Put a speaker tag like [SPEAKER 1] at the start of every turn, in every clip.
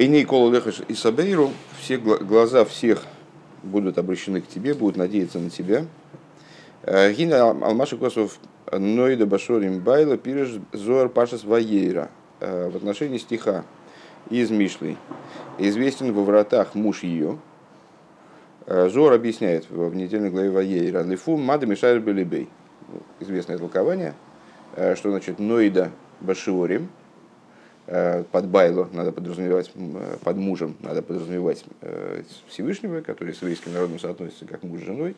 [SPEAKER 1] И не лехаш и сабейру, все глаза всех будут обращены к тебе, будут надеяться на тебя. Э, Гина Алмаша Косов Ноида Башорим Байла пирож Зоар Пашас Ваейра э, в отношении стиха из Мишлей. Известен во вратах муж ее. Э, Зор объясняет в недельной главе Ваейра. Лифу Мада Мишайр Белибей. Известное толкование, что значит Ноида Башиорим – под байло надо подразумевать, э, под мужем надо подразумевать э, Всевышнего, который с еврейским народом соотносится как муж с женой,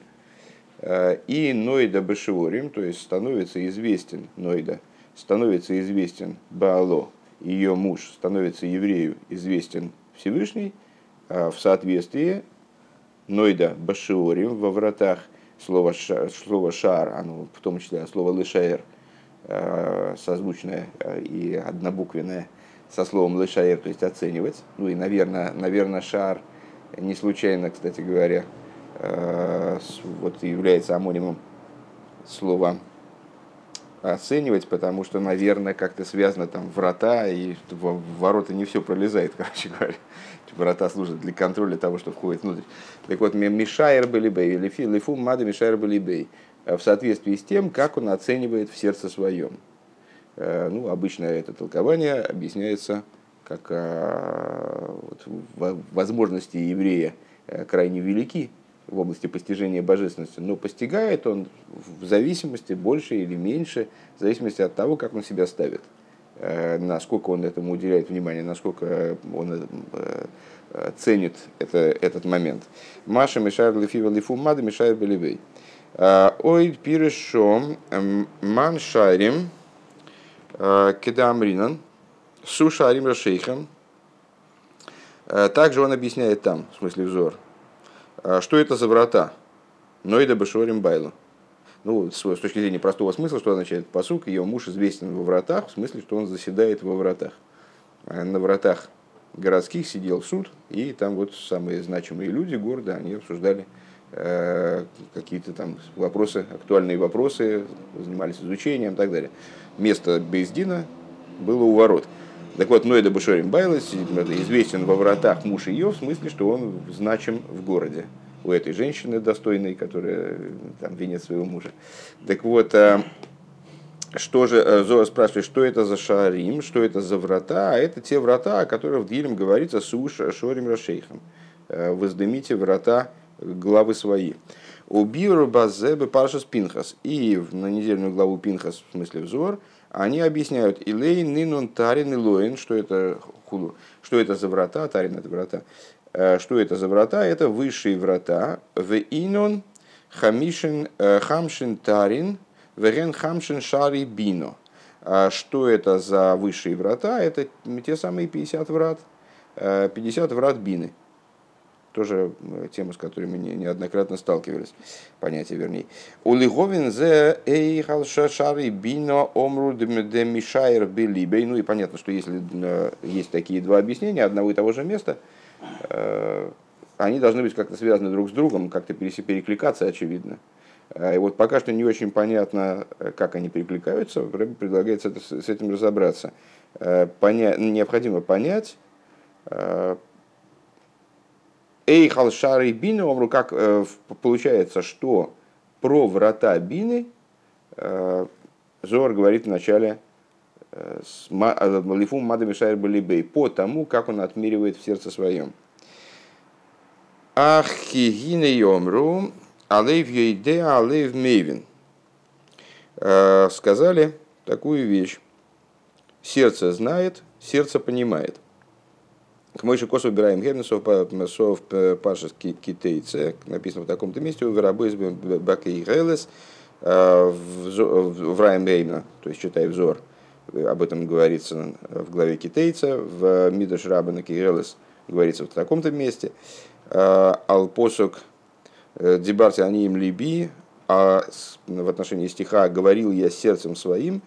[SPEAKER 1] и Ноида Башиорим, то есть становится известен Ноида, становится известен Баало, ее муж становится еврею известен Всевышний в соответствии Ноида Башиорим во вратах слова, слово шар, оно в том числе слово лишаэр, созвучное и однобуквенное – со словом лешаер, то есть оценивать. Ну и, наверное, наверное шар не случайно, кстати говоря, э, вот является амонимом слова оценивать, потому что, наверное, как-то связано там врата, и в ворота не все пролезает, короче говоря. Врата служат для контроля того, что входит внутрь. Так вот, Мишайр были бей, лифу мада Мишайр были бей, в соответствии с тем, как он оценивает в сердце своем. Э, ну, обычно это толкование объясняется как э, вот, возможности еврея э, крайне велики в области постижения божественности, но постигает он в зависимости больше или меньше, в зависимости от того, как он себя ставит, насколько он этому уделяет внимание, насколько он ценит это, этот момент. Маша мешает лифива лифу мешает беливей. Ой пирешом ман шарим Кедамринан, Суша Арим Шейхам. Э, также он объясняет там, в смысле взор, э, что это за врата. Ноида Башорим Байлу. Ну, с точки зрения простого смысла, что означает посук, ее муж известен во вратах, в смысле, что он заседает во вратах. На вратах городских сидел суд, и там вот самые значимые люди города, они обсуждали какие-то там вопросы, актуальные вопросы, занимались изучением и так далее место Бездина было у ворот. Так вот, Ноэда Бушорим Байлес известен во вратах муж ее, в смысле, что он значим в городе у этой женщины достойной, которая там венец своего мужа. Так вот, а, что же, э, Зоа спрашивает, что это за шарим, что это за врата? А это те врата, о которых в Дилем говорится Суш Шорим Рашейхам. Э, Воздымите врата главы свои. У Биуру Базебе Паршас Пинхас. И на недельную главу Пинхас, в смысле взор, они объясняют Илей, Нинун, Тарин и что это худу, что это за врата, Тарин это врата, э, что это за врата, это высшие врата, в Инон, Хамишин, э, Хамшин Тарин, Верен Хамшин Шари Бино. А что это за высшие врата? Это те самые 50 врат, 50 э, врат Бины тоже э, тема, с которой мы неоднократно сталкивались, понятие вернее. Улиговин зе эйхал шашари бино омру демишайр белибей. Ну и понятно, что если э, есть такие два объяснения одного и того же места, э, они должны быть как-то связаны друг с другом, как-то перекликаться, очевидно. И вот пока что не очень понятно, как они перекликаются, Рэбби предлагается с этим разобраться. Поня... Необходимо понять, Эйхал Шары Бины, как э, получается, что про врата Бины э, Зор говорит в начале э, Лифум Мадами Шайр Балибей, по тому, как он отмеривает в сердце своем. Ахигина Йомру, Алейв Йейде, Алейв Мейвин. Сказали такую вещь. Сердце знает, сердце понимает. К Мойши Косу убираем Гернесов, Сов Пашес Китейце, написано в таком-то месте, у Верабойс Бакей Гелес, э, в Райм Реймна, то есть читай взор, об этом говорится в главе Китейца, в Мидаш Рабана Кигелес говорится в таком-то месте, э, Алпосок э, Дебарти они им либи, а в отношении стиха «говорил я сердцем своим»,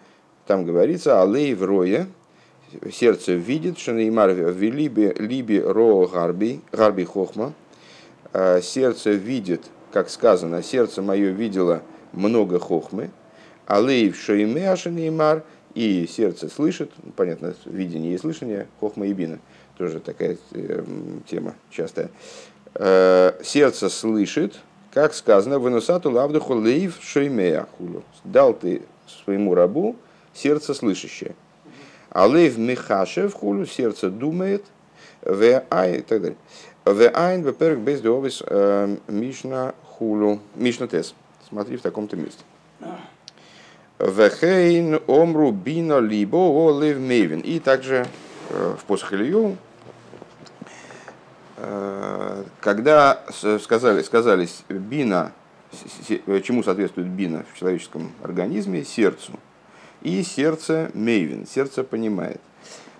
[SPEAKER 1] там говорится «Алей в рое», сердце видит, что Неймар в либе, ро гарби, гарби хохма, а, сердце видит, как сказано, сердце мое видело много хохмы, а лейв шоимеаша Неймар, и сердце слышит, ну, понятно, видение и слышание, хохма и бина. тоже такая э, тема частая. Э, сердце слышит, как сказано, выносату лавдуху лейв шеймея хулю. Дал ты своему рабу сердце слышащее. А лейв мехашев хулю, сердце думает, в ай и так далее. В айн веперк без довис э, мишна хулю, мишна тес. Смотри в таком-то месте. Вехейн омру бина либо о лев мейвен. И также в посох Илью Э, когда сказали, сказались бина, чему соответствует бина в человеческом организме, сердцу. И сердце мейвин, сердце понимает.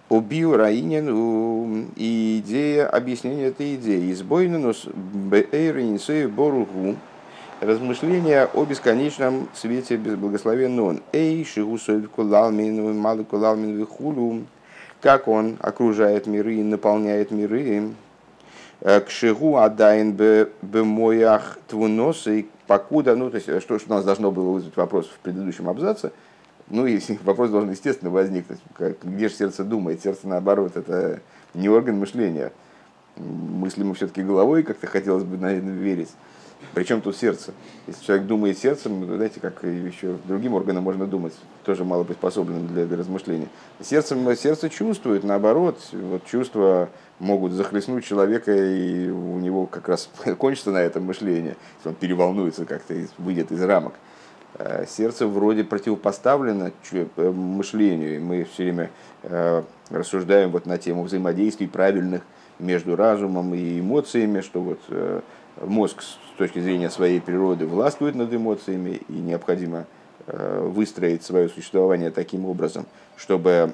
[SPEAKER 1] Убил Раинин и идея объяснения этой идеи. Избойненус бэйринсей боругу. Размышления о бесконечном свете благословенного. Эй, шигусой кулалмин, малый кулалмин вихулу. Как он окружает миры и наполняет миры Э, к шигу адайн бемоях твунос, и покуда, ну, то есть, что, что у нас должно было вызвать вопрос в предыдущем абзаце, ну, и вопрос должен, естественно, возникнуть, как, где же сердце думает, сердце, наоборот, это не орган мышления, мыслим мы все-таки головой, как-то хотелось бы, наверное, верить. Причем тут сердце? Если человек думает сердцем, ну, знаете, как еще другим органам можно думать, тоже мало приспособлено для, для размышления. Сердцем, сердце чувствует, наоборот, вот чувства могут захлестнуть человека, и у него как раз кончится на этом мышление, если он переволнуется как-то, выйдет из рамок. А сердце вроде противопоставлено э, мышлению, и мы все время э, рассуждаем вот на тему взаимодействий правильных между разумом и эмоциями, что вот э, мозг с точки зрения своей природы властвует над эмоциями, и необходимо выстроить свое существование таким образом, чтобы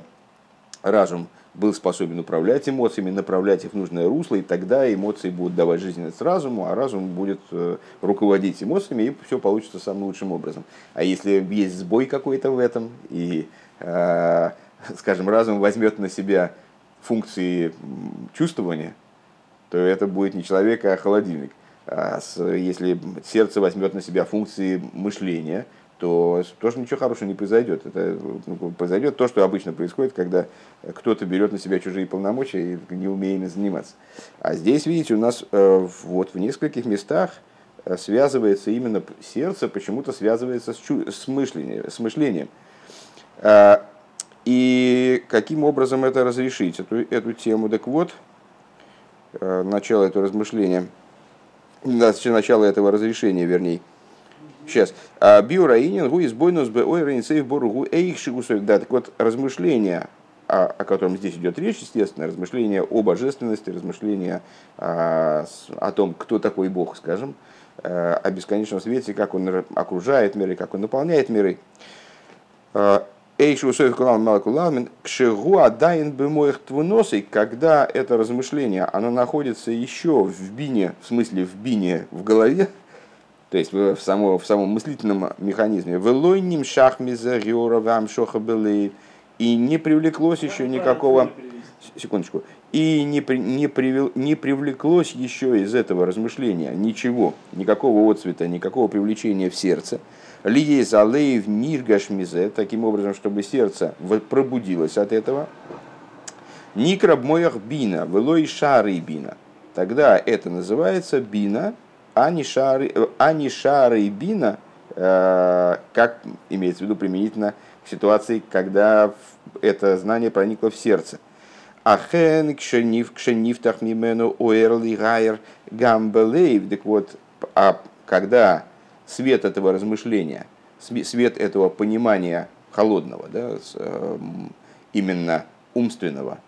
[SPEAKER 1] разум – был способен управлять эмоциями, направлять их в нужное русло, и тогда эмоции будут давать жизненность разуму, а разум будет э, руководить эмоциями, и все получится самым лучшим образом. А если есть сбой какой-то в этом, и, э, скажем, разум возьмет на себя функции чувствования, то это будет не человек, а холодильник. А если сердце возьмет на себя функции мышления – то тоже ничего хорошего не произойдет. Это ну, произойдет то, что обычно происходит, когда кто-то берет на себя чужие полномочия и не умеет заниматься. А здесь, видите, у нас э, вот в нескольких местах э, связывается именно сердце, почему-то связывается с, чу- с, мышлением, с мышлением. Э, и каким образом это разрешить, эту, эту тему? Так вот, начало этого размышления, начало этого разрешения, вернее – Сейчас. А Биураинин гу избойнус бы ой рейнсейв боругу эйхшигусой. Да, так вот, размышления, о, о котором здесь идет речь, естественно, размышления о божественности, размышления о, о том, кто такой Бог, скажем, э, о бесконечном свете, как он окружает миры, как он наполняет миры. Э, Эйши усоев кулам малкуламин кшегу адайн бы моих твуносой, когда это размышление, оно находится еще в бине, в смысле в бине в голове, то есть в, само, в самом мыслительном механизме. Велойним шахмиза вам были и не привлеклось еще никакого... Секундочку. И не, при, не, привел, не привлеклось еще из этого размышления ничего, никакого отцвета, никакого привлечения в сердце. Лией залеев ниргашмизе, таким образом, чтобы сердце пробудилось от этого. Никраб моях бина, велой шары бина. Тогда это называется бина, Анишары и Бина, э, как имеется в виду применительно к ситуации, когда это знание проникло в сердце. Ахен кшенив кшенифтах мимену уэрли гайер гамбелейв. Так вот, а когда свет этого размышления, свет этого понимания холодного, да, эм, именно умственного,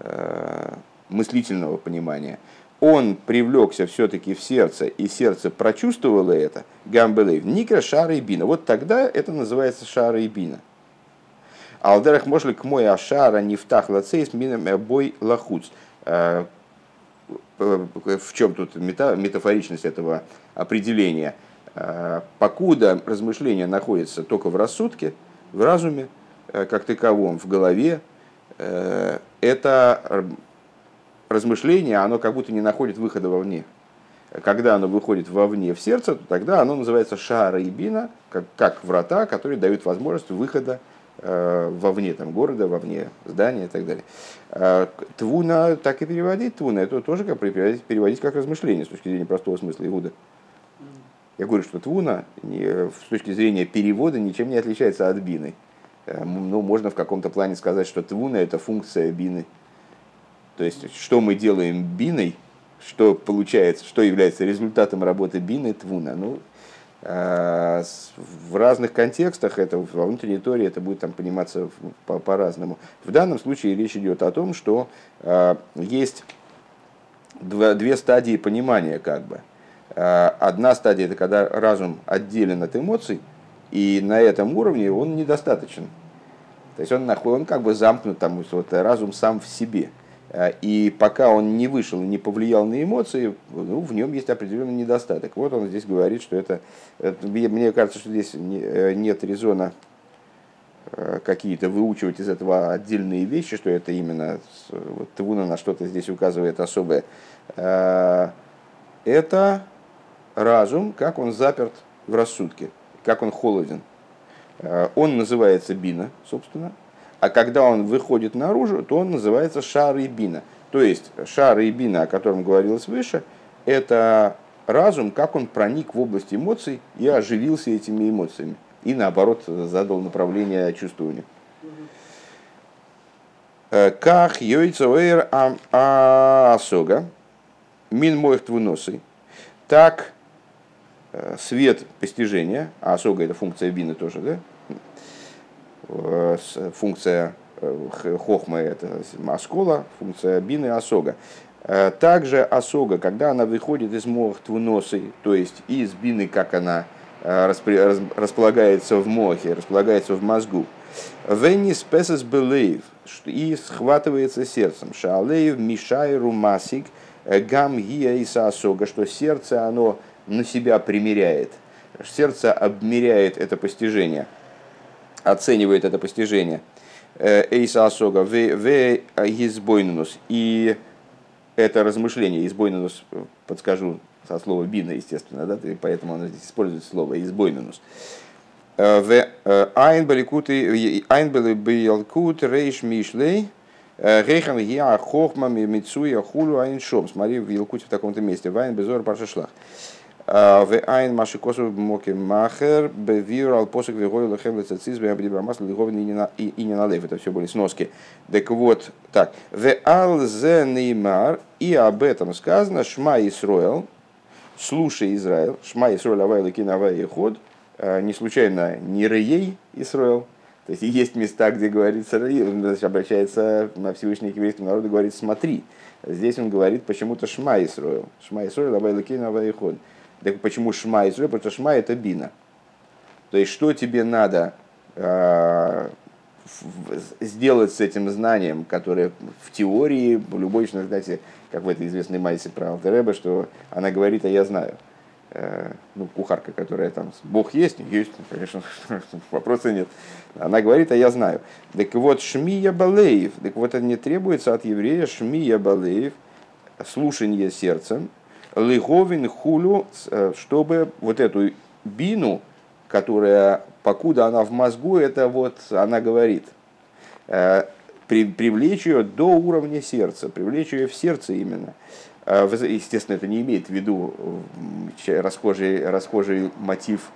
[SPEAKER 1] э, мыслительного понимания – он привлекся все-таки в сердце, и сердце прочувствовало это, гамбелейв, никра шара и бина. Вот тогда это называется шара и бина. Алдерах мошли к мой ашара не втах лацейс минам э, бой лахуц. Э, в чем тут метафоричность этого определения? Э, покуда размышления находятся только в рассудке, в разуме, как таковом, в голове, это размышление, оно как будто не находит выхода вовне. Когда оно выходит вовне в сердце, то тогда оно называется шара и бина, как, как врата, которые дают возможность выхода вовне там, города, вовне здания и так далее. Твуна так и переводить, твуна, это тоже как переводить, переводить как размышление с точки зрения простого смысла Иуда. Я говорю, что твуна с точки зрения перевода ничем не отличается от бины. Ну, можно в каком-то плане сказать, что твуна это функция бины. То есть, что мы делаем биной, что получается, что является результатом работы бины твуна. Ну, а, в разных контекстах, это во внутренней торе это будет там пониматься по-разному. В данном случае речь идет о том, что а, есть две стадии понимания как бы. А, одна стадия это когда разум отделен от эмоций, и на этом уровне он недостаточен. То есть он, он как бы замкнут, там, вот, разум сам в себе. Э, и пока он не вышел и не повлиял на эмоции, ну, в нем есть определенный недостаток. Вот он здесь говорит, что это, это мне кажется, что здесь э, нет резона э, какие-то выучивать из этого отдельные вещи, что это именно вот, Твуна на что-то здесь указывает особое. Это разум, как он заперт в рассудке, как он холоден. Он называется бина, собственно, а когда он выходит наружу, то он называется шар и бина. То есть шар и бина, о котором говорилось выше, это разум, как он проник в область эмоций и оживился этими эмоциями. И наоборот задал направление чувствованию. Э, как йойцоэр асога, мин моих твуносы, так э, свет постижения, а осога это функция бины тоже, да? Э, функция э, хохмы это аскола, функция бины осога. Э, также осога, когда она выходит из мох твуносы, то есть из бины, как она располагается в мохе, располагается в мозгу. Венис песес белейв, и схватывается сердцем. Шалейв мишайру масик гам гия и осога, что сердце оно на себя примеряет. Сердце обмеряет это постижение – оценивает это постижение. Э, Эйса Асога в избойнус. И это размышление, избойнус, подскажу со слова бина, естественно, да, поэтому он здесь использует слово избойнус. Э, в э, Айнбели Биялкут Рейш Мишлей Рейхан Я Хохма Мицуя Хулу Айншом. Смотри в Елкуте в таком-то месте. Вайн Безор Паршашлах. В айн маши косу моки махер бевир ал посок вегой лехем лецациз беабдибра масла лиговин и не налев. Это все были сноски. Так вот, так. В ал зе неймар и об этом сказано шма Исроэл, слушай Израиль, шма Исроэл авай лекин авай ход, не случайно не Реей Исроэл, то есть есть места, где говорится, он обращается на Всевышний к еврейскому народу, говорит, смотри. Здесь он говорит почему-то Шма Исроэл. Шма Исроэл, Абай Лакин, Абай Ход. Так почему шма Исруэль? Потому что шма это бина. То есть, что тебе надо э, сделать с этим знанием, которое в теории, любой человек, знаете, как в этой известной майсе про Алтереба, что она говорит, а я знаю. Э, ну, кухарка, которая там, Бог есть, есть, конечно, вопроса нет. Она говорит, а я знаю. Так вот, Шмия Балеев, так вот это не требуется от еврея Шмия Балеев, слушание сердцем, Лыговин хулю, э, чтобы вот эту бину, которая, покуда она в мозгу, это вот она говорит, э, при, привлечь ее до уровня сердца, привлечь ее в сердце именно. Э, естественно, это не имеет в виду расхожий, расхожий мотив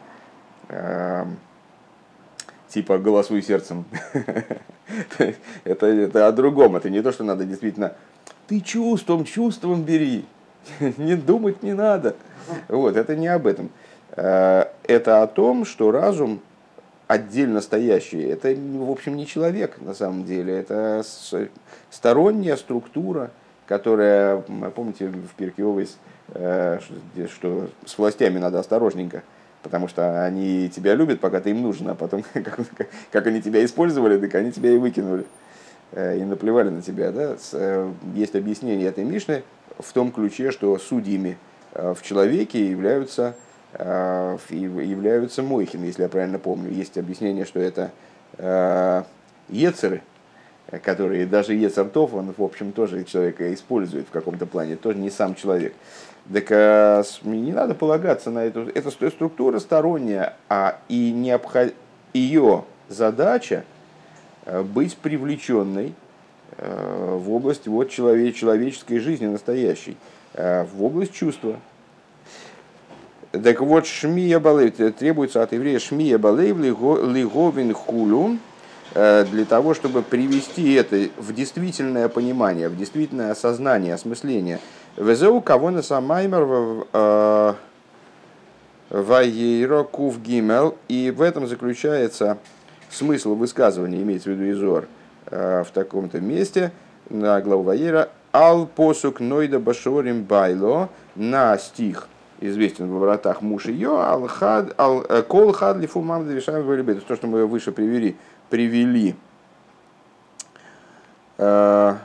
[SPEAKER 1] типа голосуй сердцем. это, это о другом. Это не то, что надо действительно ты чувством, чувством бери. не думать не надо. Вот, это не об этом. Э, это о том, что разум отдельно стоящий, это, в общем, не человек на самом деле, это сторонняя структура, которая, помните, в Пиркиовой, э, что с властями надо осторожненько, потому что они тебя любят, пока ты им нужен, а потом, как, как они тебя использовали, так они тебя и выкинули, э, и наплевали на тебя. Да? Есть объяснение этой Мишны, в том ключе, что судьями э, в человеке являются, э, являются мойхины, если я правильно помню. Есть объяснение, что это э, ецеры, которые даже ецертов, он, в общем, тоже человека использует в каком-то плане, тоже не сам человек. Так не надо полагаться на эту, это структура сторонняя, а и необход... ее задача быть привлеченной в область вот человек, человеческой жизни настоящей, в область чувства. Так вот, шмия балейв, требуется от еврея шмия балейв лиговин хулю, для того, чтобы привести это в действительное понимание, в действительное осознание, осмысление. Везеу кого на самаймер Ваейро Кув Гимел. И в этом заключается смысл высказывания, имеется в виду Изор, э, в таком-то месте, на главу Ваейра. Ал посук нойда башорим байло на стих, известен в вратах муж ее, ал хад, ал э, кол хад лифу мам довешаем в То, что мы выше привели, привели. Сейчас,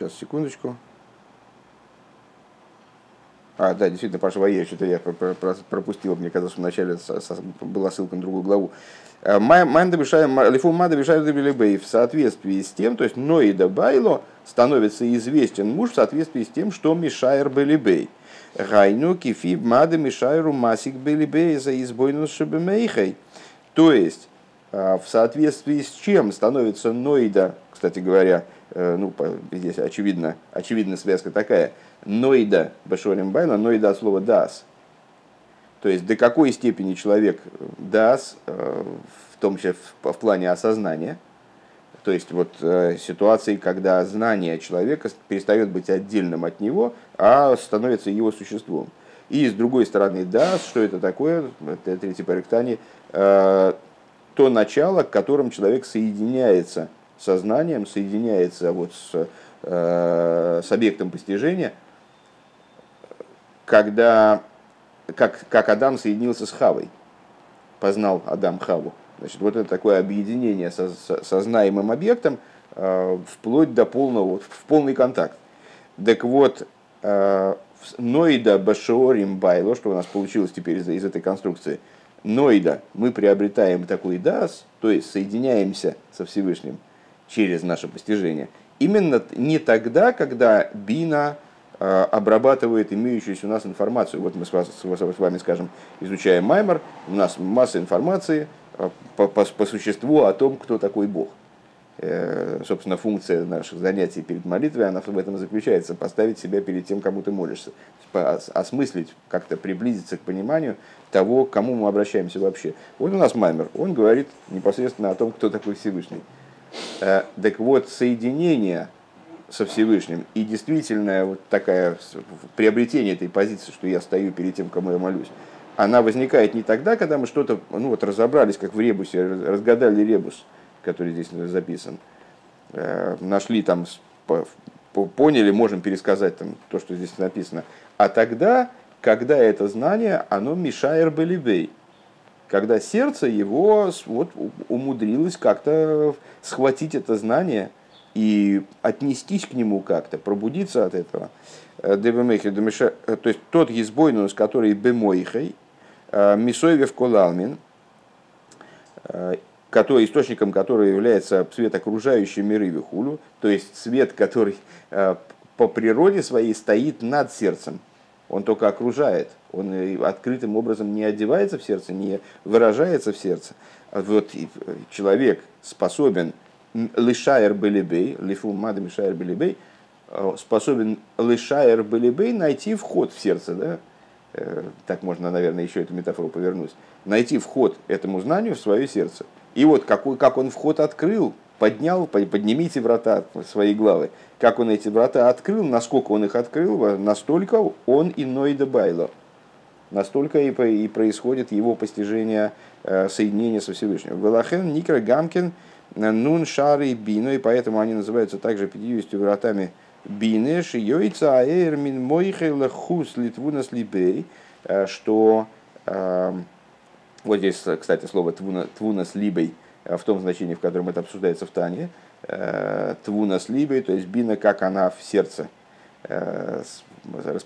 [SPEAKER 1] э, секундочку. А, да, действительно, Паша Ваер, что-то я пропустил, мне казалось, что вначале была ссылка на другую главу. Э, Лифу Мада в соответствии с тем, то есть Ноида Байло становится известен муж в соответствии с тем, что Мишайр Белибей. Гайну кифиб Мада Мишайру Масик Белибей за избойну Шебемейхой. То есть, э, в соответствии с чем становится Ноида, кстати говоря, э, ну, здесь очевидно, очевидно связка такая – Ноида Башорим Байла, ноида от слова дас. То есть до какой степени человек дас, э, в том числе в, в плане осознания, то есть вот э, ситуации, когда знание человека перестает быть отдельным от него, а становится его существом. И с другой стороны, да, что это такое, это третий париктани, э, то начало, к которым человек соединяется сознанием, соединяется вот с, с объектом постижения – когда, как, как Адам соединился с Хавой, познал Адам Хаву. Значит, вот это такое объединение со, со, со знаемым объектом э, вплоть до полного, в полный контакт. Так вот, э, Ноида Башиорим Байло, что у нас получилось теперь из, из этой конструкции, Ноида, мы приобретаем такой дас, то есть соединяемся со Всевышним через наше постижение. Именно не тогда, когда Бина обрабатывает имеющуюся у нас информацию. Вот мы с, вас, с вами, скажем, изучаем Маймер, у нас масса информации э, по, по, по существу о том, кто такой Бог. Э, собственно, функция наших занятий перед молитвой, она в этом заключается, поставить себя перед тем, кому ты молишься, осмыслить, как-то приблизиться к пониманию того, к кому мы обращаемся вообще. Вот у нас Маймер, он говорит непосредственно о том, кто такой Всевышний. Так вот, соединение со Всевышним. И действительно вот такая приобретение этой позиции, что я стою перед тем, кому я молюсь, она возникает не тогда, когда мы что-то ну, вот разобрались, как в ребусе, разгадали ребус, который здесь записан, э, нашли там, поняли, можем пересказать там то, что здесь написано. А тогда, когда это знание, оно мешает белибей, когда сердце его вот, умудрилось как-то схватить это знание – и отнестись к нему как-то, пробудиться от этого. Э, э, то есть тот избойнус, который бемойхой, э, мисоевев колалмин, который, источником которого является свет окружающий миры вихулю, то есть свет, который по природе своей стоит над сердцем, он только окружает, он открытым образом не одевается в сердце, не выражается в сердце. Вот человек способен лишайер белибей, лифу мада мишайер белибей, способен лишайер белибей найти вход в сердце, да? Э, так можно, наверное, еще эту метафору повернуть. Найти вход этому знанию в свое сердце. И вот какой, как он вход открыл, поднял, поднимите врата своей главы. Как он эти врата открыл, насколько он их открыл, настолько он иной добайло. Настолько и, и происходит его постижение э, соединения со Всевышним. Велахен Никра Гамкин – Нун, Шары Бину, и поэтому они называются также 50 вратами Бины, Шиёйца, Аэр, Мин, Мойхел, Хус, Литвунас, Либей, э, что э, вот здесь, кстати, слово твуна, твунас либей э, в том значении, в котором это обсуждается в Тане, твунас либей, то есть бина, как она в сердце,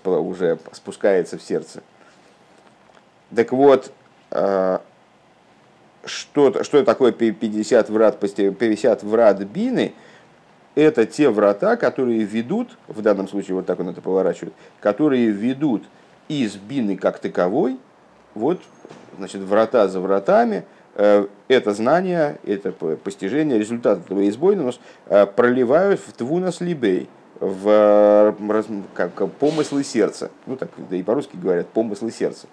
[SPEAKER 1] уже спускается в сердце. Так вот, что, что такое 50 врат, 50 врат бины, это те врата, которые ведут, в данном случае вот так он это поворачивает, которые ведут из бины как таковой вот, значит, врата за вратами, э, это знание, это постижение, результат этого избойного э, проливают в твунас либей, в как, помыслы сердца. Ну, так да и по-русски говорят, помыслы сердца.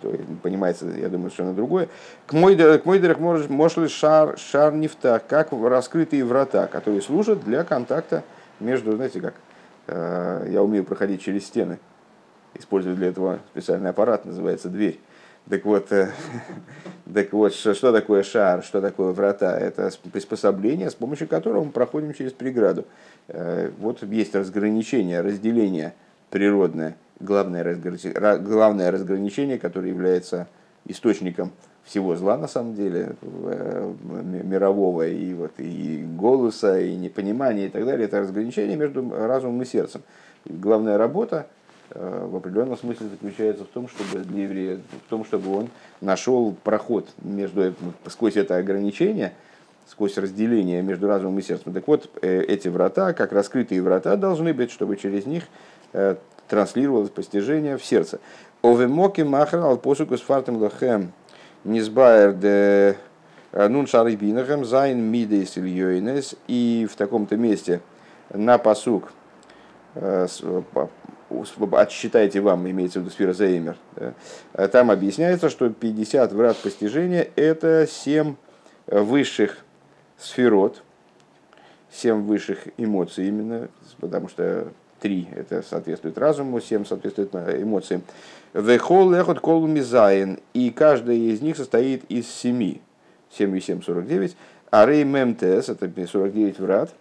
[SPEAKER 1] То, понимается, я думаю, что на другое. К мой дырах может шар, шар нефта, как раскрытые врата, которые служат для контакта между, знаете как, э, я умею проходить через стены, использую для этого специальный аппарат, называется дверь. Так вот, э, так вот что, что такое шар, что такое врата? Это приспособление, с помощью которого мы проходим через преграду. Э, вот есть разграничение, разделение природное, главное, разграничение, главное разграничение, которое является источником всего зла на самом деле, э, мирового и, вот, и голоса, и непонимания и так далее, это разграничение между разумом и сердцем. главная работа Э, в определенном смысле заключается в том, чтобы для еврея, в том, чтобы он нашел проход между, сквозь это ограничение, сквозь разделение между разумом и сердцем. Так вот, э, эти врата, как раскрытые врата, должны быть, чтобы через них э, транслировалось постижение в сердце. Овемоки махрал посуку с фартем лохем נתבאר דנו״ן שערי בינה הם ז׳ מידות и в таком-то месте на посук отсчитайте вам, имеется в виду сфера Зеймер, да, там объясняется, что 50 врат постижения – это 7 высших сферот, 7 высших эмоций именно, потому что 3 это соответствует разуму, 7 соответствует эмоциям. Вехол лехот кол мизайн, и каждая из них состоит из 7, 7 и 7 – 49, а рей мемтес – это 49 врат –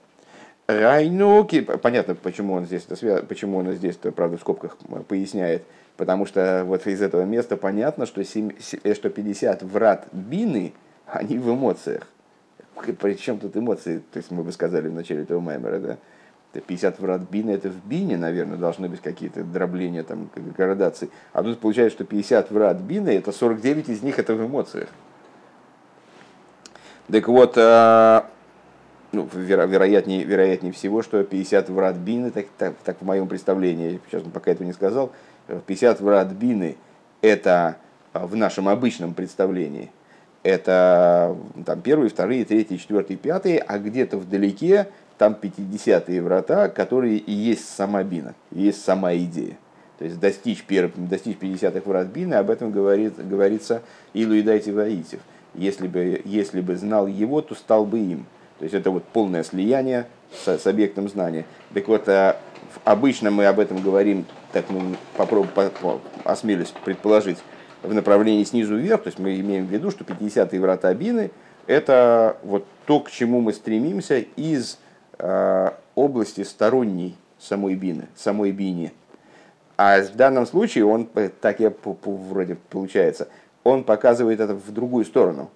[SPEAKER 1] Райнуки, понятно, почему он здесь, почему он здесь, правда, в скобках поясняет, потому что вот из этого места понятно, что, 7, э, что 50 врат бины, они в эмоциях. Причем тут эмоции, то есть мы бы сказали в начале этого маймера, да, 50 врат бины, это в бине, наверное, должны быть какие-то дробления, там, градации. А тут получается, что 50 врат бины, это 49 из них это в эмоциях. Так вот, а, ну, веро, вероятнее, вероятнее всего, что 50 врат бины, так, так, так в моем представлении, сейчас пока этого не сказал, 50 врат бины это а, в нашем обычном представлении, это там первые, вторые, третьи, четвертые, пятые, а где-то вдалеке там 50-е врата, которые и есть сама бина, и есть сама идея. То есть достичь, перв... достичь 50-х врат бины, об этом говорит, говорится Илу и дайте воитив. Если бы, если бы знал его, то стал бы им. То есть это вот полное слияние с, с объектом знания. Так вот, а, обычно мы об этом говорим, так мы попробуем, по, по, осмелюсь предположить, в направлении снизу вверх, то есть мы имеем в виду, что 50-е врата Бины – это вот то, к чему мы стремимся из области сторонней самой Бины, самой Бине. А в данном случае он, так я вроде получается, он показывает это в другую сторону.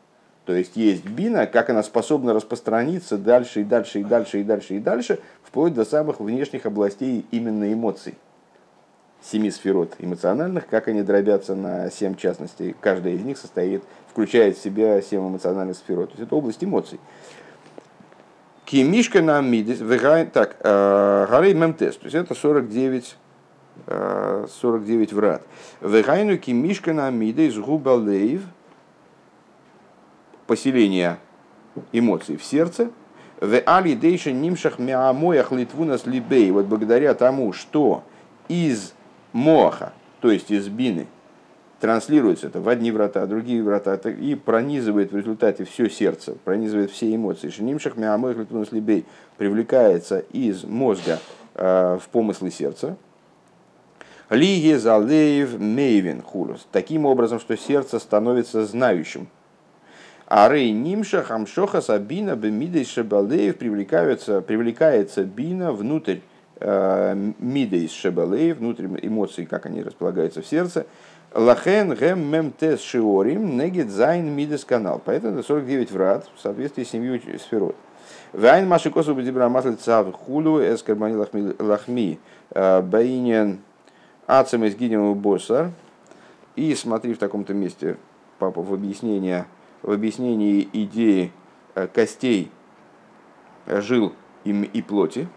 [SPEAKER 1] То есть есть бина, как она способна распространиться дальше и дальше и дальше и дальше и дальше, вплоть до самых внешних областей именно эмоций. Семи сферот эмоциональных, как они дробятся на семь частностей. Каждая из них состоит, включает в себя семь эмоциональных сферот. То есть это область эмоций. Кимишка нам мидис, так, э, горей мемтес, то есть это 49 49 э, врат. Вегайну кимишка на мидис губалейв – поселение эмоций в сердце. В али дейша нимшах миамоях литвунас либей. Вот благодаря тому, что из моха, то есть из бины, транслируется это в одни врата, другие врата, и пронизывает в результате все сердце, пронизывает все эмоции. Шенимшах миамоях литвунас либей привлекается из мозга э, в помыслы сердца, Лиги залеев мейвин хулус. Таким образом, что сердце становится знающим, а рей нимша хамшоха сабина бемидей шебалеев привлекаются, привлекается бина внутрь э, מידות שבלב, внутрь эмоций, как они располагаются в сердце. לכן הם מ״ט שערים נגד ז׳ מידות כנ״ל. Поэтому это 49 врат в соответствии с семью сферот. ועיין מה שכתוב בדיבור המתחיל צו וכו׳ את קרבני לחמי э, בענין עצם גיד ובשר. И смотри в таком-то месте, папа, в объяснение в объяснении идеи э, костей, э, жил и плоти.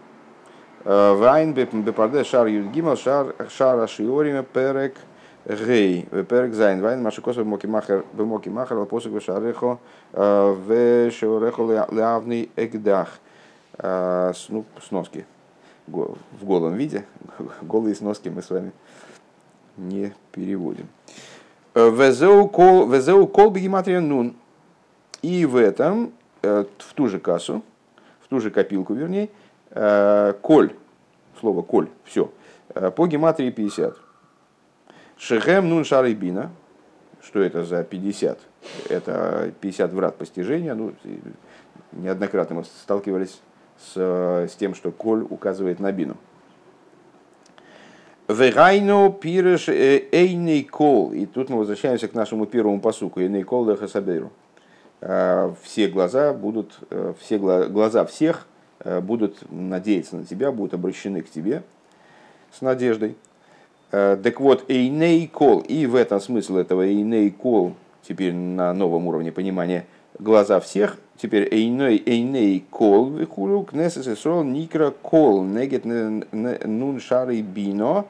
[SPEAKER 1] ועיין בפרדס שער י״ג שער שער השערים פרק ה׳, פרק ז׳, ועיין, מה שכתוב, במקום אחר, במקום אחר, לפסוק ושעריך, ושעריך לאבני אקדח. Ну, сноски в голом виде. Голые сноски мы с вами не переводим. Везеу кол бегематрия нун. И в этом, в ту же кассу, в ту же копилку, вернее, коль, слово коль, все, по гематрии 50. Шехем нун шарибина, что это за 50? Это 50 врат постижения. Ну, неоднократно мы сталкивались с, с тем, что коль указывает на бину. Вегайну пиреш э, эйней кол. И тут мы возвращаемся к нашему первому посуку. Эйней кол лехасабейру. А, все глаза будут, э, все глаза всех э, будут надеяться на тебя, будут обращены к тебе с надеждой. Так вот, эйней кол. И в этом смысл этого эйней кол теперь на новом уровне понимания глаза всех. Теперь эйней эйней кол вихулю кнесес эсрол никра кол негет нун шары бино.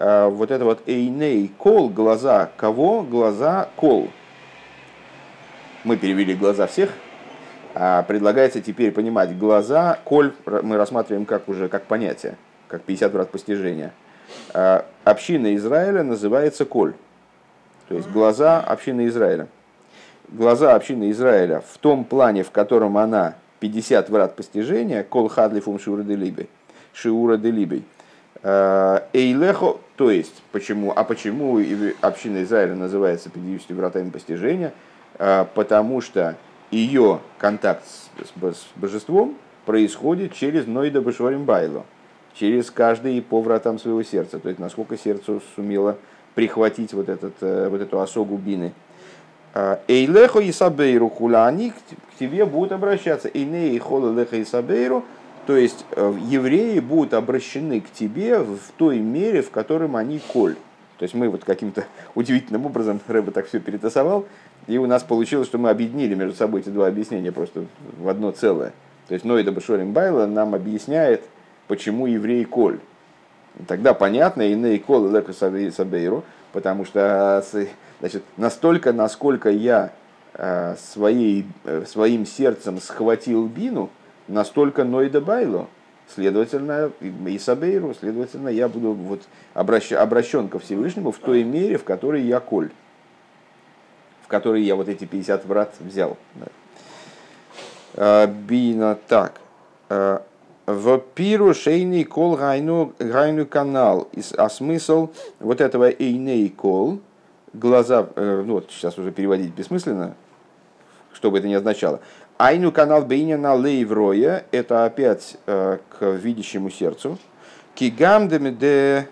[SPEAKER 1] А, вот это вот эйней кол, глаза кого? Глаза кол. Мы перевели глаза всех, а предлагается теперь понимать глаза, коль мы рассматриваем как уже как понятие, как 50 врат постижения. А, община Израиля называется коль, то есть глаза общины Израиля глаза общины Израиля в том плане, в котором она 50 врат постижения, кол хадлифум шиура де либей, шиура де либей, э, эйлехо, то есть, почему, а почему община Израиля называется 50 вратами постижения? Э, потому что ее контакт с, с божеством происходит через Нойда Башварим Байло, через каждый по вратам своего сердца, то есть насколько сердце сумело прихватить вот, этот, э, вот эту осогу бины – Эйлехо и Сабейру хуляни к тебе будут обращаться. Эйней хола леха и Сабейру, то есть э, евреи будут обращены к тебе в той мере, в котором они коль. То есть мы вот каким-то удивительным образом, Рэба так все перетасовал, и у нас получилось, что мы объединили между собой эти два объяснения просто в одно целое. То есть Ноида Башорим Байла нам объясняет, почему евреи коль. Тогда понятно, и Ней кол лека сабейру, потому что Значит, настолько, насколько я э, своей, э, своим сердцем схватил бину, настолько Нойда Байло. Следовательно, и Сабейру, следовательно, я буду вот обращен, обращен ко Всевышнему в той мере, в которой я коль, в которой я вот эти 50 врат взял. Э, бина так. В пиру шейный кол гайну, гайну канал. А смысл вот этого эйней кол, глаза, э, ну вот сейчас уже переводить бессмысленно, что бы это ни означало. Айну канал бейня на лейвроя, это опять э, к видящему сердцу. Кигам де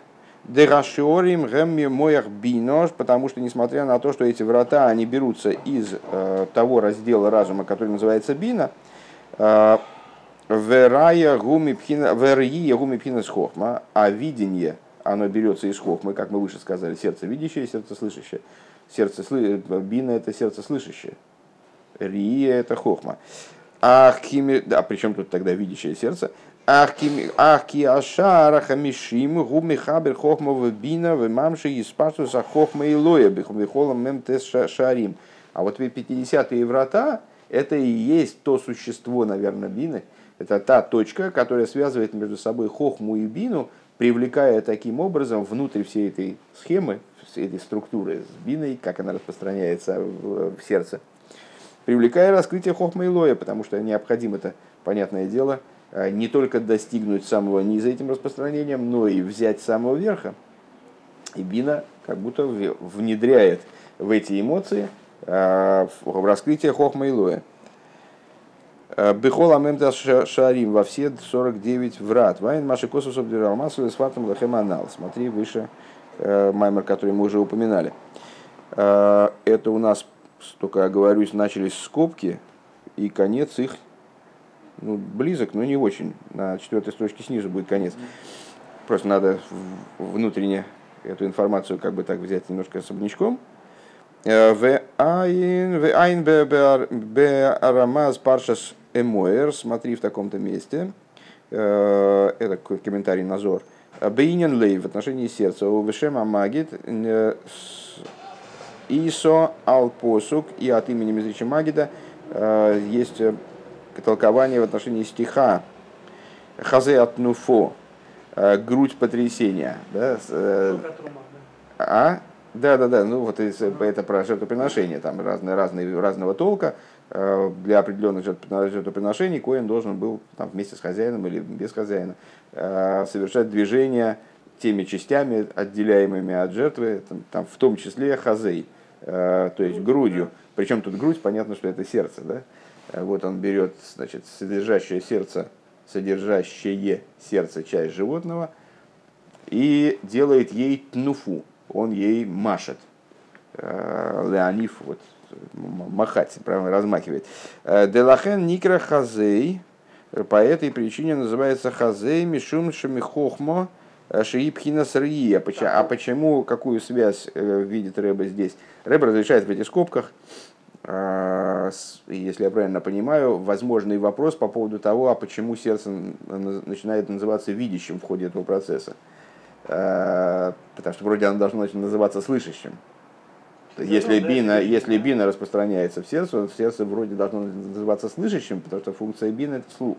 [SPEAKER 1] Дерашиорим гэмми моях бинош, потому что, несмотря на то, что эти врата, они берутся из э, того раздела разума, который называется бина, э, верая гуми пхина, пхина схохма, а видение – оно берется из хохмы, как мы выше сказали, сердце видящее, сердце слышащее. Сердце сли... бина это сердце слышащее. Рия это хохма. Ахкими, да, причем тут тогда видящее сердце. Ахки ашара хамишим гуми хабер хохма в бина в мамши и спасу за хохма и лоя бихолом мемтес шарим. А вот 50-е врата, это и есть то существо, наверное, бины, это та точка, которая связывает между собой хохму и бину привлекая таким образом внутрь всей этой схемы, всей этой структуры с биной, как она распространяется в, сердце, привлекая раскрытие хохма и лоя, потому что необходимо это, понятное дело, э, не только достигнуть самого низа этим распространением, но и взять самого верха. И бина как будто внедряет в эти эмоции э, в раскрытие хохма и лоя. Бехол амемта шарим во все 49 врат. Вайн маши косус обдирал массу с фатом лахеманал. Смотри выше э, маймер, который мы уже упоминали. Э, это у нас, только оговорюсь, начались скобки, и конец их ну, близок, но не очень. На четвертой строчке снизу будет конец. Просто надо внутренне эту информацию как бы так взять немножко особнячком. В айн бе арамаз паршас Эмоэр, смотри в таком-то месте, э, это комментарий Назор, Бейнин лей в отношении сердца. У Вишема Магид Исо Алпосук и от имени Мизрича Магида есть толкование в отношении стиха Хазе от Нуфо, грудь потрясения. Да? А? Да, да, да. Ну вот это про жертвоприношение, там разные, разные, разного толка. Э, для определенных жертвоприношений Коин должен был там, вместе с хозяином или без хозяина э, совершать движения теми частями, отделяемыми от жертвы, там, там, в том числе хазей, э, то есть грудью. Причем тут грудь, понятно, что это сердце. Да? Вот он берет значит, содержащее сердце, содержащее сердце часть животного и делает ей тнуфу, он ей машет. Леониф, вот махать, правильно размахивает. Э, Делахен Никра Хазей, по этой причине называется Хазей Мишум Шамихохмо э, Шиипхина Срия. А почему, какую связь э, видит Рэба здесь? Рэба разрешает в этих скобках, если я правильно понимаю, возможный вопрос по поводу того, а почему сердце начинает называться видящим в ходе этого процесса. Потому что вроде оно должно называться слышащим. Если бина, если бина распространяется в сердце, сердце вроде должно называться слышащим, потому что функция бина это слух.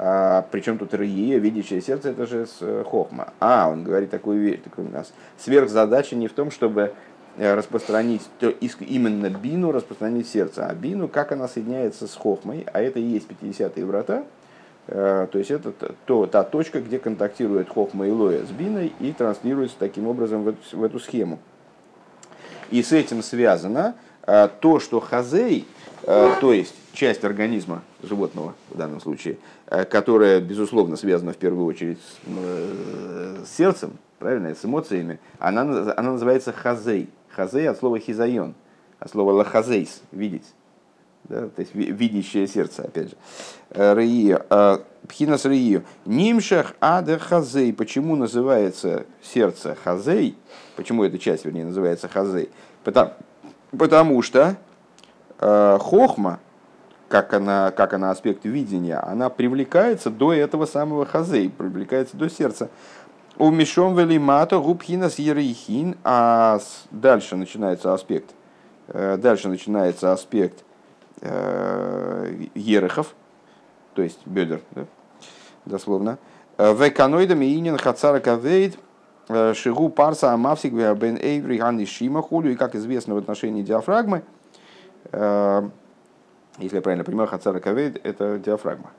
[SPEAKER 1] А, причем тут рия, видящее сердце, это же с э, хохма. А, он говорит такую вещь, такую у нас. Сверхзадача не в том, чтобы э, распространить то, именно бину, распространить сердце, а бину, как она соединяется с хохмой, а это и есть 50-е врата, э, то есть это то, та точка, где контактирует хохма и лоя с биной и транслируется таким образом в эту, в эту схему. И с этим связано э, то, что хазей, э, то есть часть организма животного в данном случае, э, которая, безусловно, связана в первую очередь с сердцем, правильно, с эмоциями, она, она называется хазей. Хазей от слова хизайон, от слова лахазейс, видеть. Да, то есть видящее сердце, опять же. Рия, пхинас рию. Нимшах ада хазей. Почему называется сердце хазей? Почему эта часть, вернее, называется хазей? Потому, потому что э, хохма, как она, как она аспект видения, она привлекается до этого самого хазей, привлекается до сердца. У Мишом Велимато Губхинас Ерейхин, а дальше начинается аспект, э, дальше начинается аспект э, ерехов, то есть бедер, да, дословно. Э, Веканоидами инин хацара кавейд Э, Шигу парса амавсик бен эйври ганни шима хулю. И как известно в отношении диафрагмы, э, если я правильно понимаю, хацара кавейд – это диафрагма.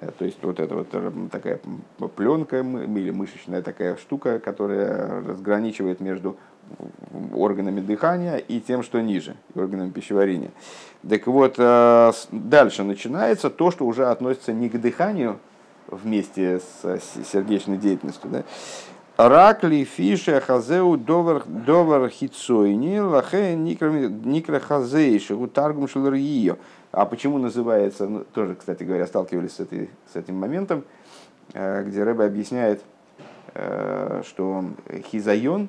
[SPEAKER 1] Э, то есть вот это вот такая пленка или мышечная такая штука, которая разграничивает между органами дыхания и тем, что ниже, органами пищеварения. Так вот, дальше начинается то, что уже относится не к дыханию вместе с сердечной деятельностью, да, Ракли, фише, хазеу, довар, довар хитсойни, лахе, никра хазейши, у таргум шелрио. А почему называется, ну, тоже, кстати говоря, сталкивались с, этой, с этим моментом, э, где Рэбе объясняет, э, что хизайон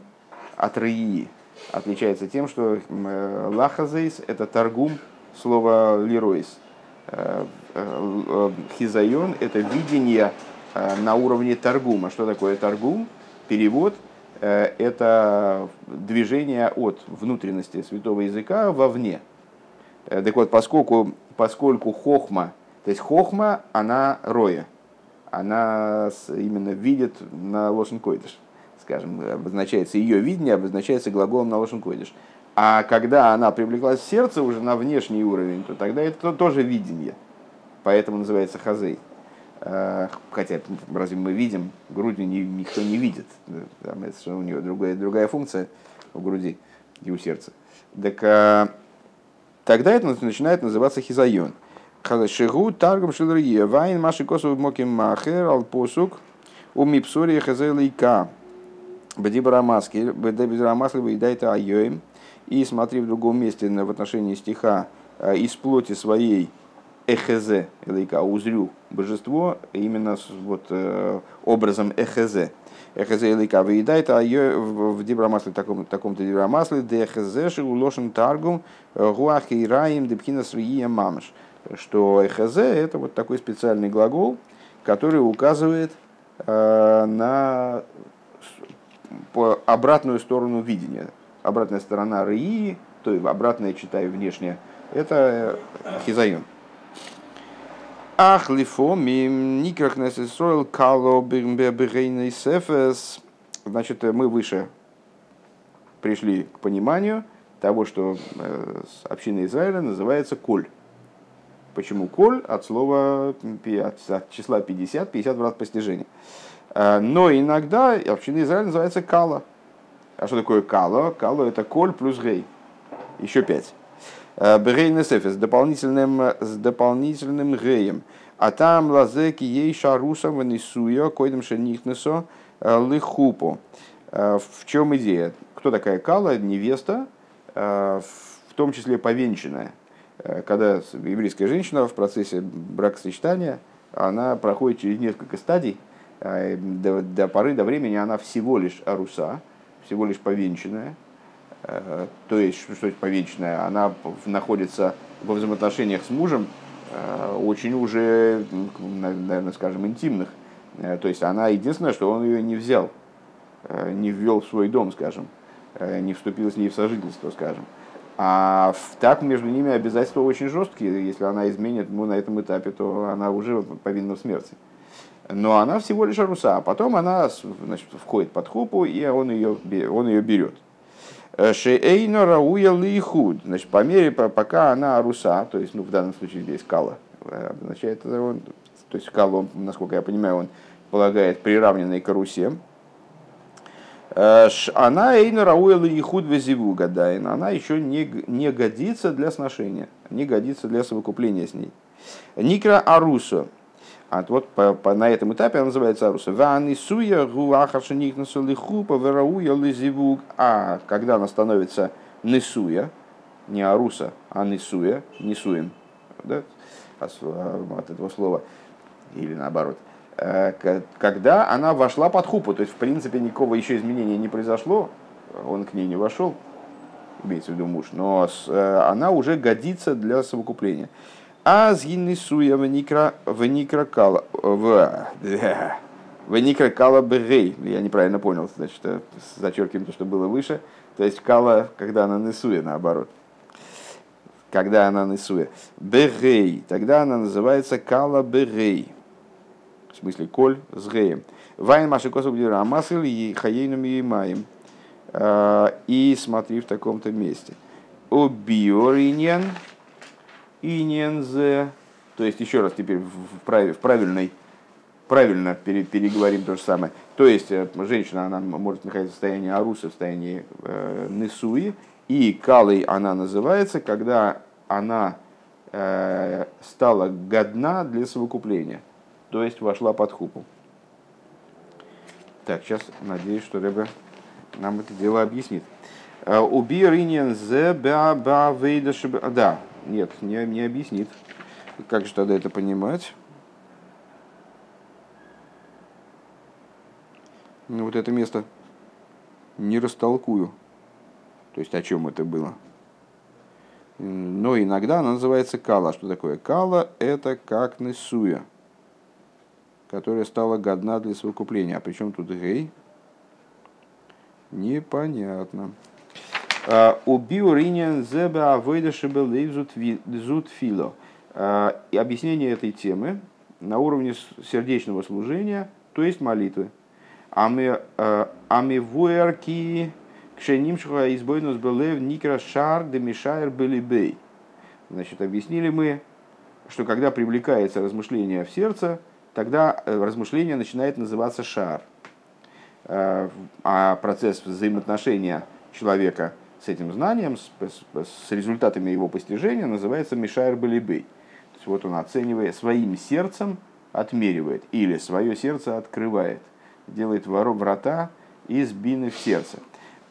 [SPEAKER 1] от рии отличается тем, что э, лахазейс – это торгум слова лиройс. Хизайон – это видение на уровне торгума. Что такое торгум? перевод это движение от внутренности святого языка вовне. Э, так вот, поскольку, поскольку хохма, то есть хохма, она роя, она именно видит на лошен койдыш, скажем, обозначается ее видение, обозначается глаголом на лошен койдыш. А когда она привлеклась в сердце уже на внешний уровень, то тогда это тоже видение. Поэтому называется хазей. Э, хотя разве мы видим, грудью никто не видит. Там, это у нее другая, другая функция в груди и у сердца. Так э, тогда это начинает называться хизайон. Шигу таргум шилрие вайн маши косов моким махер алпосук у мипсори хазелейка. Бадибарамаски, бадибарамаски выедает айоем. И смотри в другом месте в отношении стиха э, из плоти своей эхезе, или узрю божество именно вот, э, образом эхезе. Эхезе или выедает, а ее в дибрамасле, таком, таком-то дибрамасле, де эхезе шелушен таргум э, гуахи раим депхина срия мамаш. Что эхезе это вот такой специальный глагол, который указывает на по обратную сторону видения. Обратная сторона рыи, то есть обратная, читаю внешне, это хизайон. Ах, лифо, мим, никак несесроил, кало, бегейный сефес. Значит, мы выше пришли к пониманию того, что община Израиля называется коль. Почему коль? От слова, от числа 50, 50 врат постижения. Но иногда община Израиля называется кала. А что такое кала? Кала это коль плюс гей. Еще пять. Берейна с дополнительным, с дополнительным геем. А там лазеки ей шаруса ванисуя, койдем шенихнесо лихупу. В чем идея? Кто такая кала? Невеста, в том числе повенчанная. Когда еврейская женщина в процессе бракосочетания, она проходит через несколько стадий, до, до поры до времени она всего лишь аруса, всего лишь повенчанная, Э, то есть, что это повечная, она находится во взаимоотношениях с мужем э, очень уже, наверное, скажем, интимных. Э, то есть она единственное, что он ее не взял, не ввел в свой дом, скажем, не вступил с ней в сожительство, скажем. А так между ними обязательства очень жесткие. Если она изменит ему на этом этапе, то она уже повинна в смерти. Но она всего лишь аруса. А потом она значит, входит под хупу, и он ее, он ее берет. Шейно рауя лихуд. Значит, по мере, пока она руса, то есть, ну, в данном случае здесь кала, э, обозначает, он, то есть, кала, он, насколько я понимаю, он полагает приравненной к русе, э, она эйна рауя лихуд везиву гадайн, она еще не, не годится для сношения, не годится для совокупления с ней. Никра арусо, а вот по, по, на этом этапе она называется аруса. Ванисуя гуахаша нихнасу лихупа верауя лизивуг. А когда она становится несуя, не аруса, а несуя, несуем, да? от этого слова, или наоборот, э, когда она вошла под хупу, то есть в принципе никакого еще изменения не произошло, он к ней не вошел, имеется в виду муж, но э, она уже годится для совокупления. А с гиннисуя веникра кала в веникра кала бегей. Я неправильно понял, значит, э, зачеркиваем то, что было выше. То есть кала, когда она несуя, наоборот. Когда она несуя. Бегей. Тогда она называется кала бегей. В смысле, коль с геем. Вайн маши косу где рамасил и хаейнум и маем. А, и смотри в таком-то месте. О биориньян инензе, то есть еще раз теперь в, прав, в правильной, правильно переговорим то же самое. То есть э, женщина она может находиться в состоянии аруса, в состоянии э, несуи, и калой она называется, когда она э, стала годна для совокупления, то есть вошла под хупу. Так, сейчас надеюсь, что Рэбе нам это дело объяснит. Э, Убир иньян зе ба ба Да, нет, не, не объяснит. Как же тогда это понимать? Ну, вот это место не растолкую. То есть, о чем это было. Но иногда она называется кала. Что такое кала? Это как несуя, которая стала годна для совокупления. А причем тут гей? Непонятно. Э, Убил ринен зебе авойдашибел фило. Э, и объяснение этой темы на уровне сердечного служения, то есть молитвы. Э, вуэрки кшенимшха избойнус белев никра шар демишайр белибей. Значит, объяснили мы, что когда привлекается размышление в сердце, тогда размышление начинает называться шар. А процесс взаимоотношения человека с этим знанием, с, с, с результатами его постижения, называется Мишайр Балибей. То есть вот он оценивает своим сердцем, отмеривает, или свое сердце открывает, делает воров врата из бины в сердце.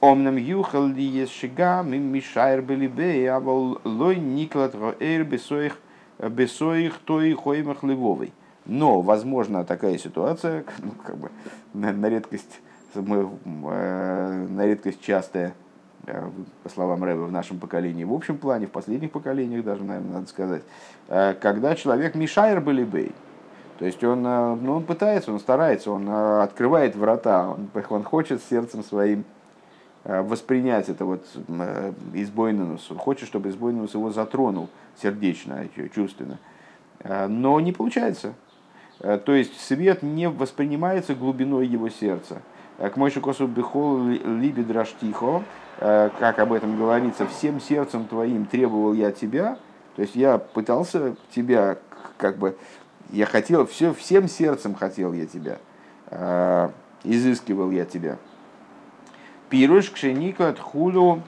[SPEAKER 1] Омнам юхал ли ешига мишайр белибей, а лой никлат роэр бесоих бесоих той хоймах левовой. Но, возможно, такая ситуация, ну, как бы, на, на редкость, мы, э, на редкость частая по словам Рэба, в нашем поколении, в общем плане, в последних поколениях даже, наверное, надо сказать, э, когда человек мишайр были бей, То есть он, ну, он пытается, он старается, он открывает врата, он, он хочет сердцем своим воспринять это вот избойненус. Он хочет, чтобы избойненус его затронул сердечно, чувственно. Но не получается. То есть свет не воспринимается глубиной его сердца. К мойшу косу бихол либи как об этом говорится, всем сердцем твоим требовал я тебя. То есть я пытался тебя, как бы, я хотел, все, всем сердцем хотел я тебя, изыскивал я тебя. Пируш кшеника хулю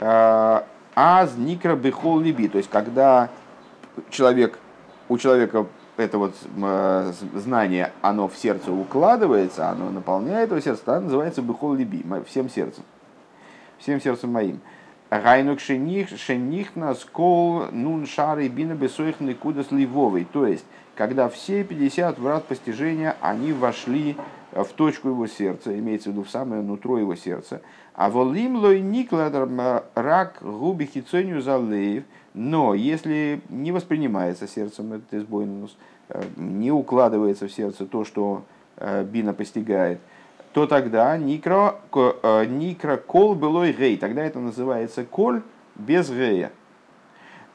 [SPEAKER 1] аз никра бихол либи. То есть когда человек, у человека это вот э, знание, оно в сердце укладывается, оно наполняет его сердце, это называется бихол либи, всем сердцем, всем сердцем моим. Гайнук шених, шених нас кол нун шары бина бесоихны кудас ливовый. То есть, когда все 50 врат постижения, они вошли в точку его сердца, имеется в виду в самое нутро его сердца. А волим лой никла рак губи хицонию залеев – но если не воспринимается сердцем этот избойнус, э, не укладывается в сердце то, что э, бина постигает, то тогда никро, э, никро кол былой гей, тогда это называется коль без гея.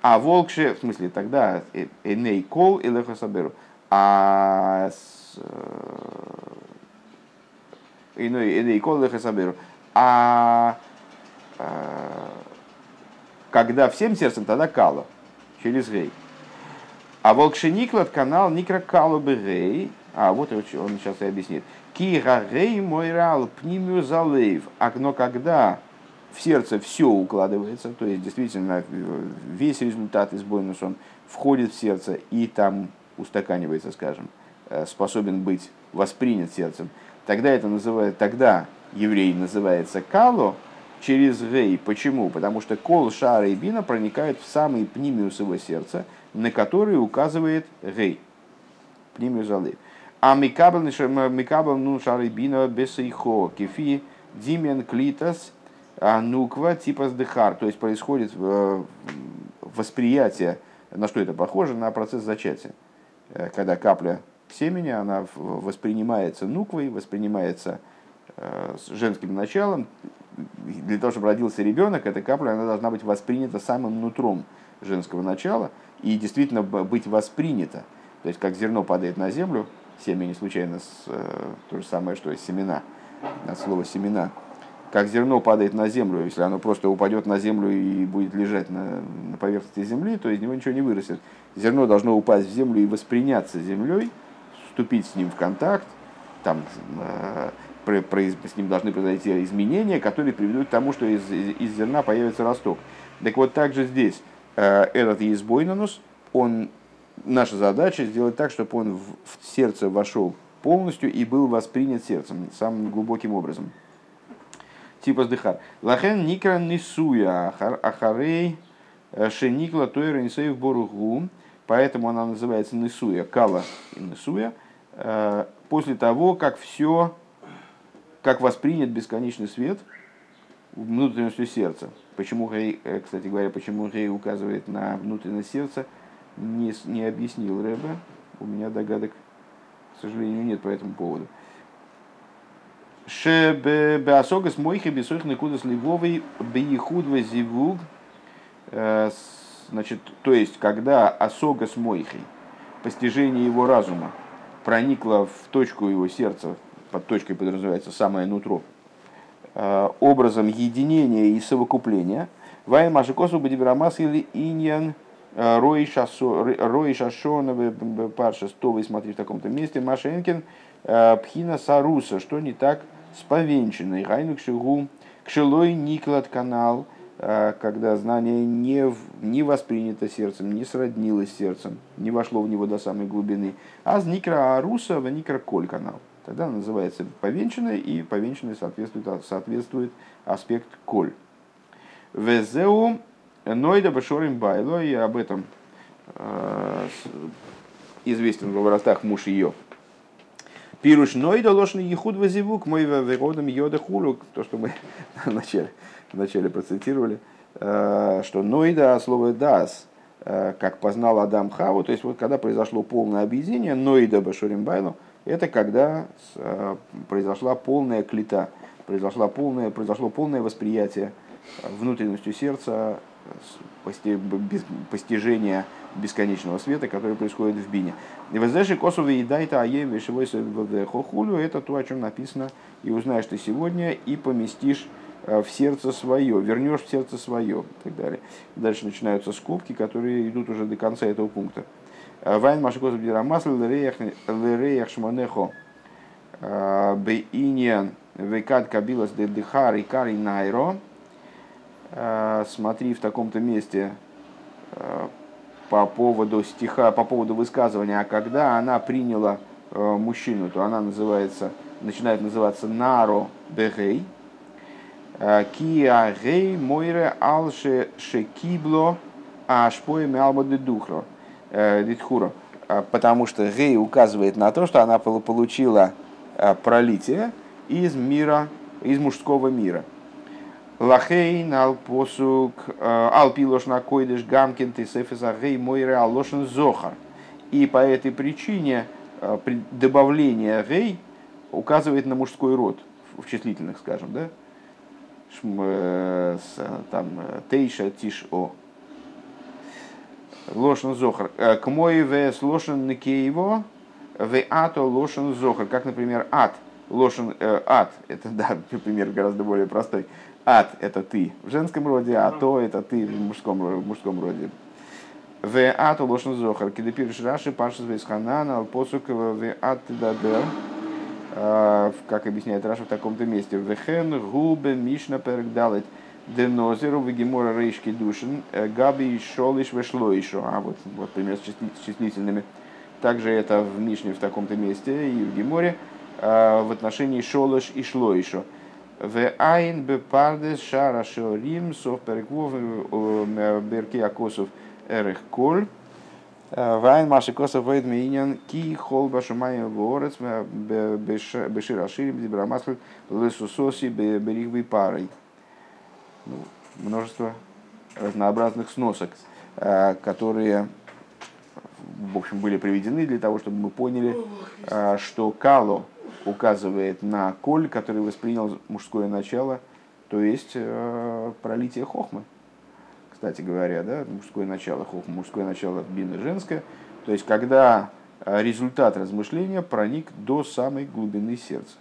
[SPEAKER 1] А волкше, в смысле, тогда эней кол и лехосаберу. А эней кол лехосаберу. А когда всем сердцем, тогда кало, через гей. А волкшениклад канал никрокалу бы гей, а вот он сейчас и объяснит. Кира гей мой рал пнимю залейв. А но когда в сердце все укладывается, то есть действительно весь результат из бойнус, он входит в сердце и там устаканивается, скажем, э, способен быть воспринят сердцем, тогда это называют, тогда еврей называется кало, через гей. Почему? Потому что кол шара и бина проникают в самый пнимиус его сердца, на который указывает гей. Пнимиус алей. А микабл ну шара и бина бесейхо кефи димен клитас нуква типа сдыхар. То есть происходит э, восприятие, на что это похоже, на процесс зачатия. Э, когда капля семени, она воспринимается нуквой, воспринимается э, женским началом, для того, чтобы родился ребенок, эта капля она должна быть воспринята самым нутром женского начала и действительно быть воспринята. То есть, как зерно падает на землю, семя не случайно с, э, то же самое, что и семена, от слова семена. Как зерно падает на землю, если оно просто упадет на землю и будет лежать на, на поверхности земли, то из него ничего не вырастет. Зерно должно упасть в землю и восприняться землей, вступить с ним в контакт, там, э, с ним должны произойти изменения, которые приведут к тому, что из, из зерна появится росток. Так вот, также здесь э, этот избойнанус, он, наша задача сделать так, чтобы он в, в сердце вошел полностью и был воспринят сердцем самым глубоким образом. Типа сдыхар. Лахен никра нисуя ахарей э, шеникла тойра нисеев боругу. Поэтому она называется нисуя, кала и нисуя. Э, после того, как все как воспринят бесконечный свет внутренностью сердца. Почему э, кстати говоря, почему Гей указывает на внутренность сердца, не, не объяснил Рэбе. У меня догадок, к сожалению, нет по этому поводу. Шебеасогас мойхи бесойх накуда сливовый бейхуд зивуг. Э, значит, то есть, когда осогас мойхи, постижение его разума, проникло в точку его сердца, под точкой подразумевается самое нутро, э, образом единения и совокупления. Вай Машикосу Бадибрамас или Иньян Рой Шашона Парша 100, смотри в таком-то месте, Машенкин э, Пхина Саруса, что не так с повенчанной. Гайнук Шигу Кшелой Никлад канал, когда знание не, не воспринято сердцем, не сроднилось сердцем, не вошло в него до самой глубины. А с Никра Аруса в Никра Коль канал тогда называется повенчанной, и повенчанной соответствует, соответствует аспект коль. Везеу нойда башорим байло, и об этом э, известен в воротах муж ее. Пируш нойда ложный ехуд вазивук, мой вегодом йода хулу, то, что мы вначале, вначале процитировали, э, что нойда, слово дас, как познал Адам Хаву, то есть вот когда произошло полное объединение, но и Башуримбайлу, это когда произошла полная клета, произошло полное, произошло полное восприятие внутренностью сердца постижения бесконечного света, который происходит в бине. И воздаши косу и дайта аем вешевой хохулю, это то, о чем написано, и узнаешь ты сегодня, и поместишь э, в сердце свое, вернешь в сердце свое, и так далее. Дальше начинаются скобки, которые идут уже до конца этого пункта. Э, Вайн машикос бдирамасл лереях шманехо э, бейиньян вейкад кабилас де дыхар и кари найро. Смотри в таком-то месте по поводу стиха, по поводу высказывания, а когда она приняла э, мужчину, то она называется, начинает называться Наро Бегей, э, Киа Гей Мойре Алше Шекибло Ашпоем Албады Духро э, Дитхуро. Потому что Гей указывает на то, что она получила пролитие из мира, из мужского мира – Лахейн э, ал пилош на койдыш гамкин ты сефизагей мой реал лошен зохар. И по этой причине э, добавление гей указывает на мужской род, в числительных, скажем, да? Э, там тейша тиш о. Лошен зохар. К мой вес лошен некеево, в ато лошен зохар. Как, например, ад. Лошен, э, ад, это, да, например, гораздо более простой. Ад – это ты в женском роде, а то – это ты в мужском, в мужском роде. В ат лошен зохар, кидепирш раши, пашас вейсханан, посук в ат дадер, а, как объясняет Раша в таком-то месте. Вехен губе мишна перегдалет денозеру вегемора рейшки душин э, габи шолиш вешло еще. А вот, вот пример с числительными. Также это в Мишне в таком-то месте и в Геморе а, в отношении шолиш и шло еще. В айн бепардес шара шорим сов переквов э, берки акосов эрех коль. В айн маши косов вейд мейнян ки хол башумай ворец бешир аширим дибрамасль лесусоси беригвы парой. Множество разнообразных сносок, которые в общем, были приведены для того, чтобы мы поняли, э, что кало – указывает на коль, который воспринял мужское начало, то есть э, пролитие хохмы. Кстати говоря, да, мужское начало хохма, мужское начало бина женское. То есть, когда э, результат размышления проник до самой глубины сердца.